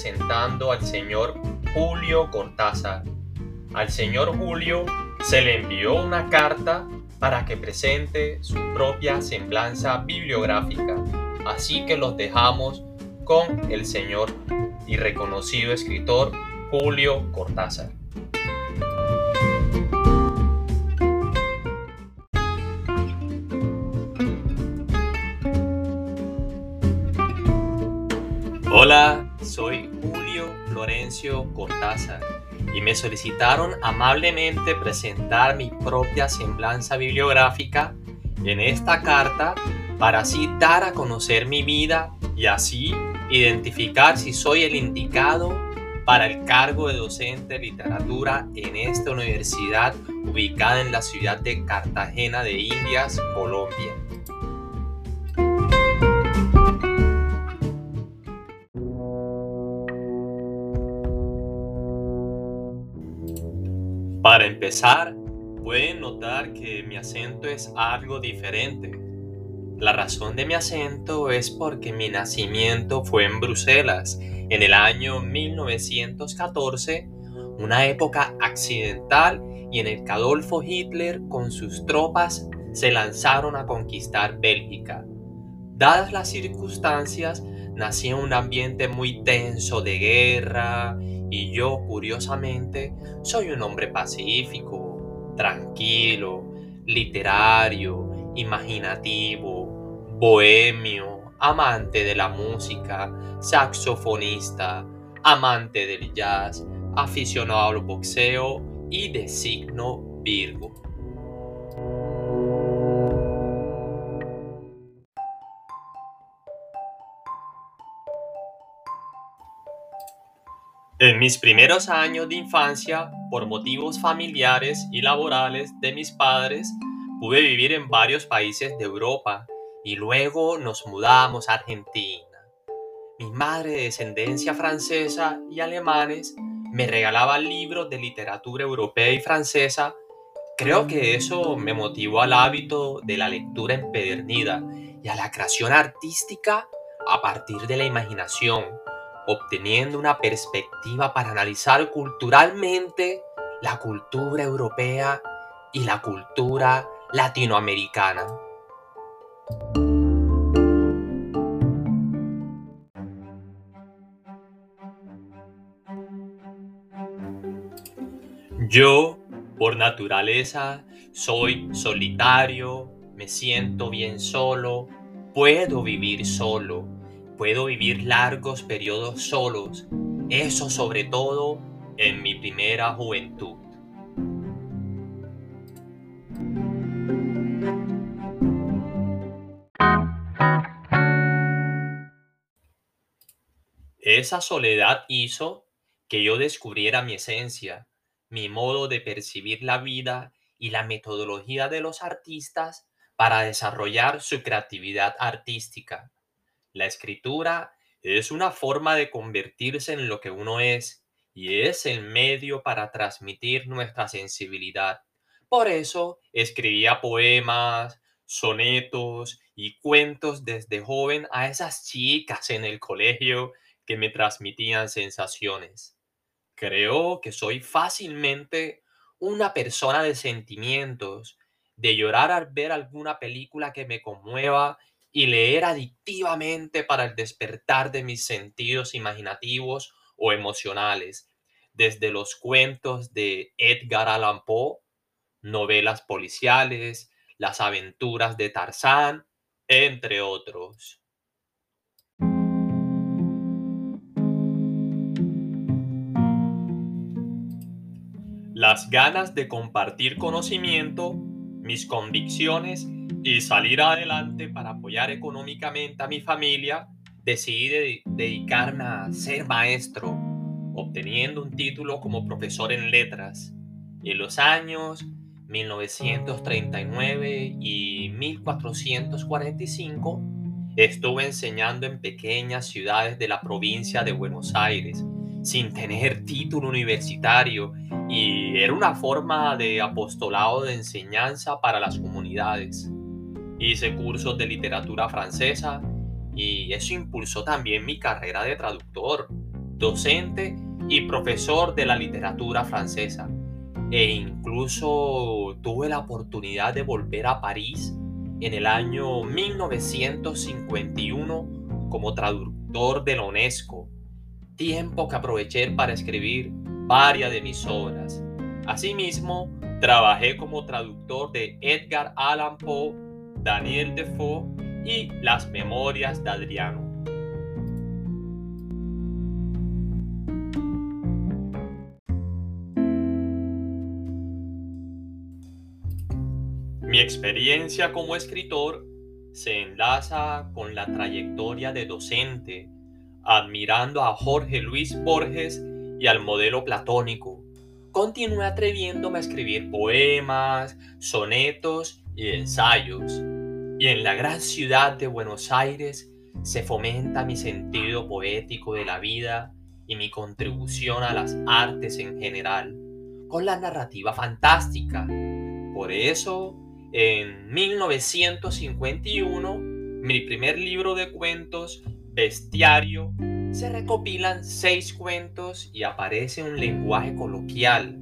presentando al señor Julio Cortázar. Al señor Julio se le envió una carta para que presente su propia semblanza bibliográfica, así que los dejamos con el señor y reconocido escritor Julio Cortázar. Hola, soy Florencio Cortázar y me solicitaron amablemente presentar mi propia semblanza bibliográfica en esta carta para así dar a conocer mi vida y así identificar si soy el indicado para el cargo de docente de literatura en esta universidad ubicada en la ciudad de Cartagena de Indias, Colombia. Para empezar, pueden notar que mi acento es algo diferente. La razón de mi acento es porque mi nacimiento fue en Bruselas en el año 1914, una época accidental y en el que Adolfo Hitler con sus tropas se lanzaron a conquistar Bélgica. Dadas las circunstancias, nací en un ambiente muy tenso de guerra y yo, curiosamente, soy un hombre pacífico, tranquilo, literario, imaginativo, bohemio, amante de la música, saxofonista, amante del jazz, aficionado al boxeo y de signo Virgo. En mis primeros años de infancia, por motivos familiares y laborales de mis padres, pude vivir en varios países de Europa y luego nos mudamos a Argentina. Mi madre de descendencia francesa y alemanes me regalaba libros de literatura europea y francesa. Creo que eso me motivó al hábito de la lectura empedernida y a la creación artística a partir de la imaginación obteniendo una perspectiva para analizar culturalmente la cultura europea y la cultura latinoamericana. Yo, por naturaleza, soy solitario, me siento bien solo, puedo vivir solo Puedo vivir largos periodos solos, eso sobre todo en mi primera juventud. Esa soledad hizo que yo descubriera mi esencia, mi modo de percibir la vida y la metodología de los artistas para desarrollar su creatividad artística. La escritura es una forma de convertirse en lo que uno es y es el medio para transmitir nuestra sensibilidad. Por eso escribía poemas, sonetos y cuentos desde joven a esas chicas en el colegio que me transmitían sensaciones. Creo que soy fácilmente una persona de sentimientos, de llorar al ver alguna película que me conmueva y leer adictivamente para el despertar de mis sentidos imaginativos o emocionales, desde los cuentos de Edgar Allan Poe, novelas policiales, las aventuras de Tarzán, entre otros. Las ganas de compartir conocimiento, mis convicciones y salir adelante para apoyar económicamente a mi familia, decidí dedicarme a ser maestro, obteniendo un título como profesor en letras. En los años 1939 y 1445 estuve enseñando en pequeñas ciudades de la provincia de Buenos Aires, sin tener título universitario, y era una forma de apostolado de enseñanza para las comunidades. Hice cursos de literatura francesa y eso impulsó también mi carrera de traductor, docente y profesor de la literatura francesa. E incluso tuve la oportunidad de volver a París en el año 1951 como traductor de la UNESCO, tiempo que aproveché para escribir varias de mis obras. Asimismo, trabajé como traductor de Edgar Allan Poe, Daniel Defoe y Las Memorias de Adriano. Mi experiencia como escritor se enlaza con la trayectoria de docente, admirando a Jorge Luis Borges y al modelo platónico. Continué atreviéndome a escribir poemas, sonetos y ensayos. Y en la gran ciudad de Buenos Aires se fomenta mi sentido poético de la vida y mi contribución a las artes en general, con la narrativa fantástica. Por eso en 1951, mi primer libro de cuentos, Bestiario, se recopilan seis cuentos y aparece un lenguaje coloquial.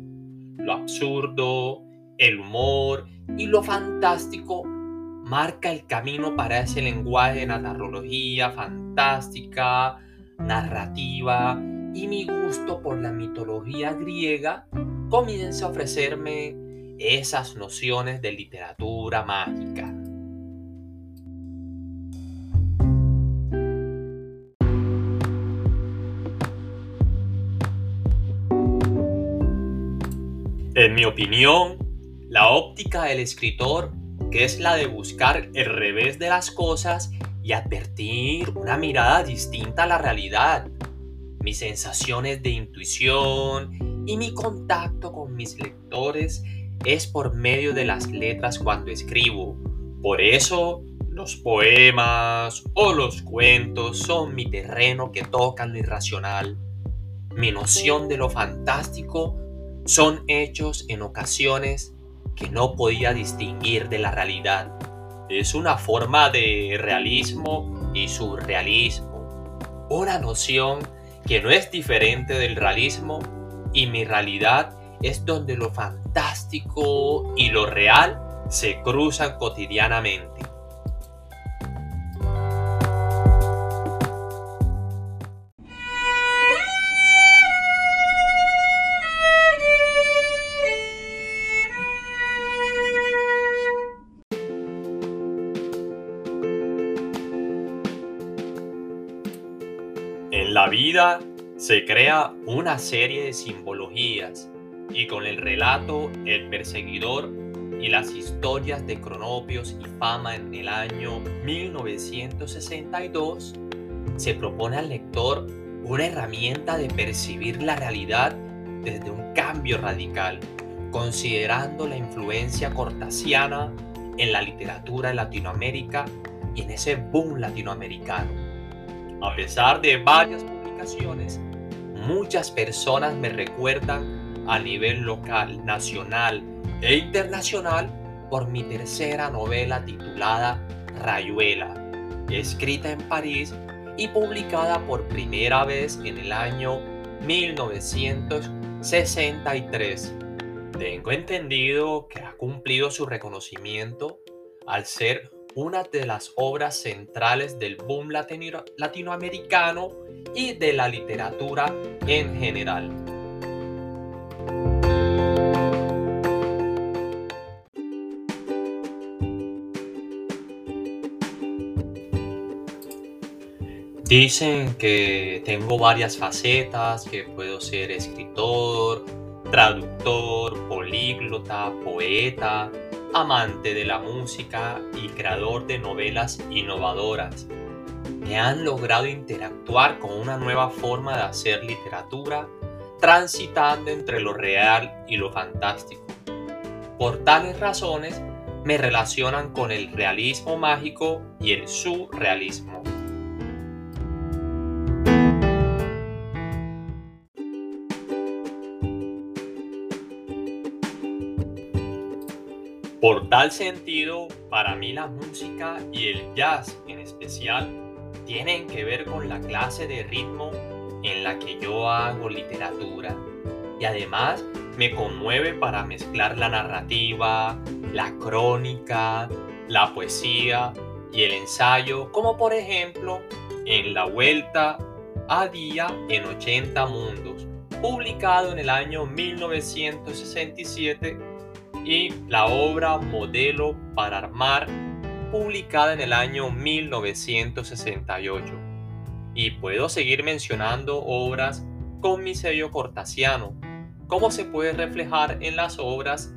Lo absurdo, el humor y lo fantástico marca el camino para ese lenguaje de narrología fantástica, narrativa y mi gusto por la mitología griega comienza a ofrecerme esas nociones de literatura mágica. En mi opinión, la óptica del escritor, que es la de buscar el revés de las cosas y advertir una mirada distinta a la realidad, mis sensaciones de intuición y mi contacto con mis lectores es por medio de las letras cuando escribo. Por eso los poemas o los cuentos son mi terreno que toca lo irracional. Mi noción de lo fantástico son hechos en ocasiones que no podía distinguir de la realidad. Es una forma de realismo y surrealismo. Una noción que no es diferente del realismo y mi realidad es donde lo fantástico y lo real se cruzan cotidianamente. En la vida se crea una serie de simbologías y con el relato El perseguidor y las historias de Cronopios y Fama en el año 1962, se propone al lector una herramienta de percibir la realidad desde un cambio radical, considerando la influencia cortasiana en la literatura de Latinoamérica y en ese boom latinoamericano. A pesar de varias publicaciones, muchas personas me recuerdan a nivel local, nacional e internacional por mi tercera novela titulada Rayuela, escrita en París y publicada por primera vez en el año 1963. Tengo entendido que ha cumplido su reconocimiento al ser una de las obras centrales del boom latinoamericano y de la literatura en general. Dicen que tengo varias facetas, que puedo ser escritor, traductor, políglota, poeta, amante de la música y creador de novelas innovadoras que han logrado interactuar con una nueva forma de hacer literatura, transitando entre lo real y lo fantástico. Por tales razones, me relacionan con el realismo mágico y el surrealismo. Tal sentido, para mí la música y el jazz en especial tienen que ver con la clase de ritmo en la que yo hago literatura. Y además me conmueve para mezclar la narrativa, la crónica, la poesía y el ensayo, como por ejemplo en La Vuelta a Día en 80 Mundos, publicado en el año 1967 y la obra Modelo para Armar, publicada en el año 1968. Y puedo seguir mencionando obras con mi sello cortasiano, como se puede reflejar en las obras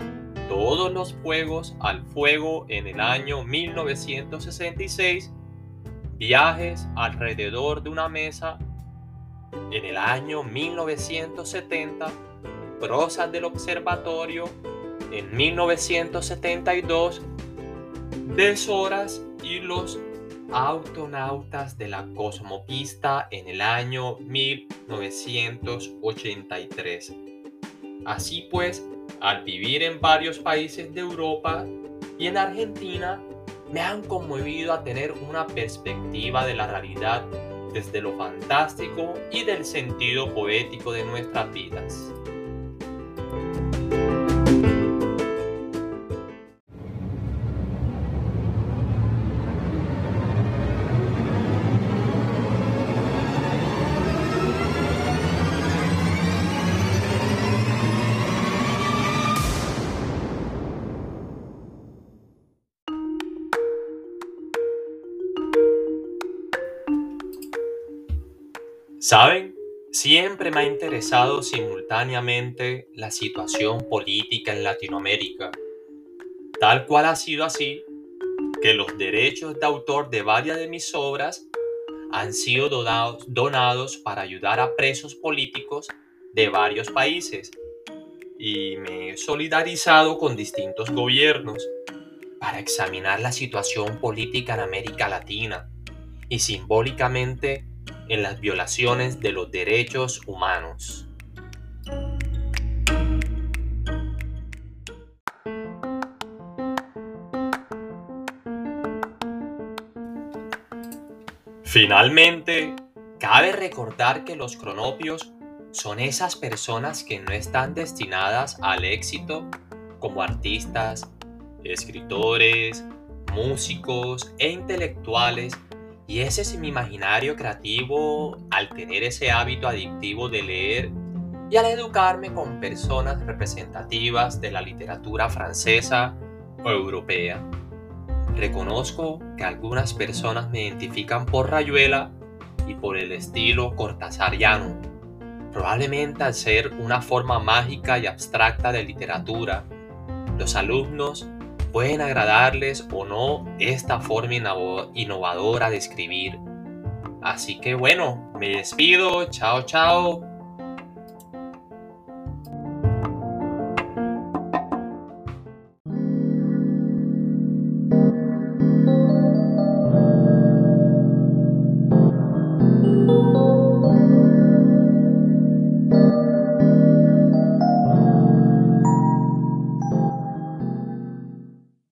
Todos los Fuegos al Fuego en el año 1966, Viajes alrededor de una mesa en el año 1970, Prosas del Observatorio en 1972, Deshoras y los autonautas de la cosmopista en el año 1983. Así pues, al vivir en varios países de Europa y en Argentina, me han conmovido a tener una perspectiva de la realidad desde lo fantástico y del sentido poético de nuestras vidas. ¿Saben? Siempre me ha interesado simultáneamente la situación política en Latinoamérica, tal cual ha sido así que los derechos de autor de varias de mis obras han sido donados, para ayudar a presos políticos de varios países y me he solidarizado con distintos gobiernos para examinar la situación política en América Latina y simbólicamente en las violaciones de los derechos humanos. Finalmente, cabe recordar que los cronopios son esas personas que no están destinadas al éxito como artistas, escritores, músicos e intelectuales y ese es mi imaginario creativo al tener ese hábito adictivo de leer y al educarme con personas representativas de la literatura francesa o europea. Reconozco que algunas personas me identifican por Rayuela y por el estilo cortasariano, probablemente al ser una forma mágica y abstracta de literatura. Los alumnos pueden agradarles o no esta forma innovadora de escribir. Así que bueno, me despido, chao chao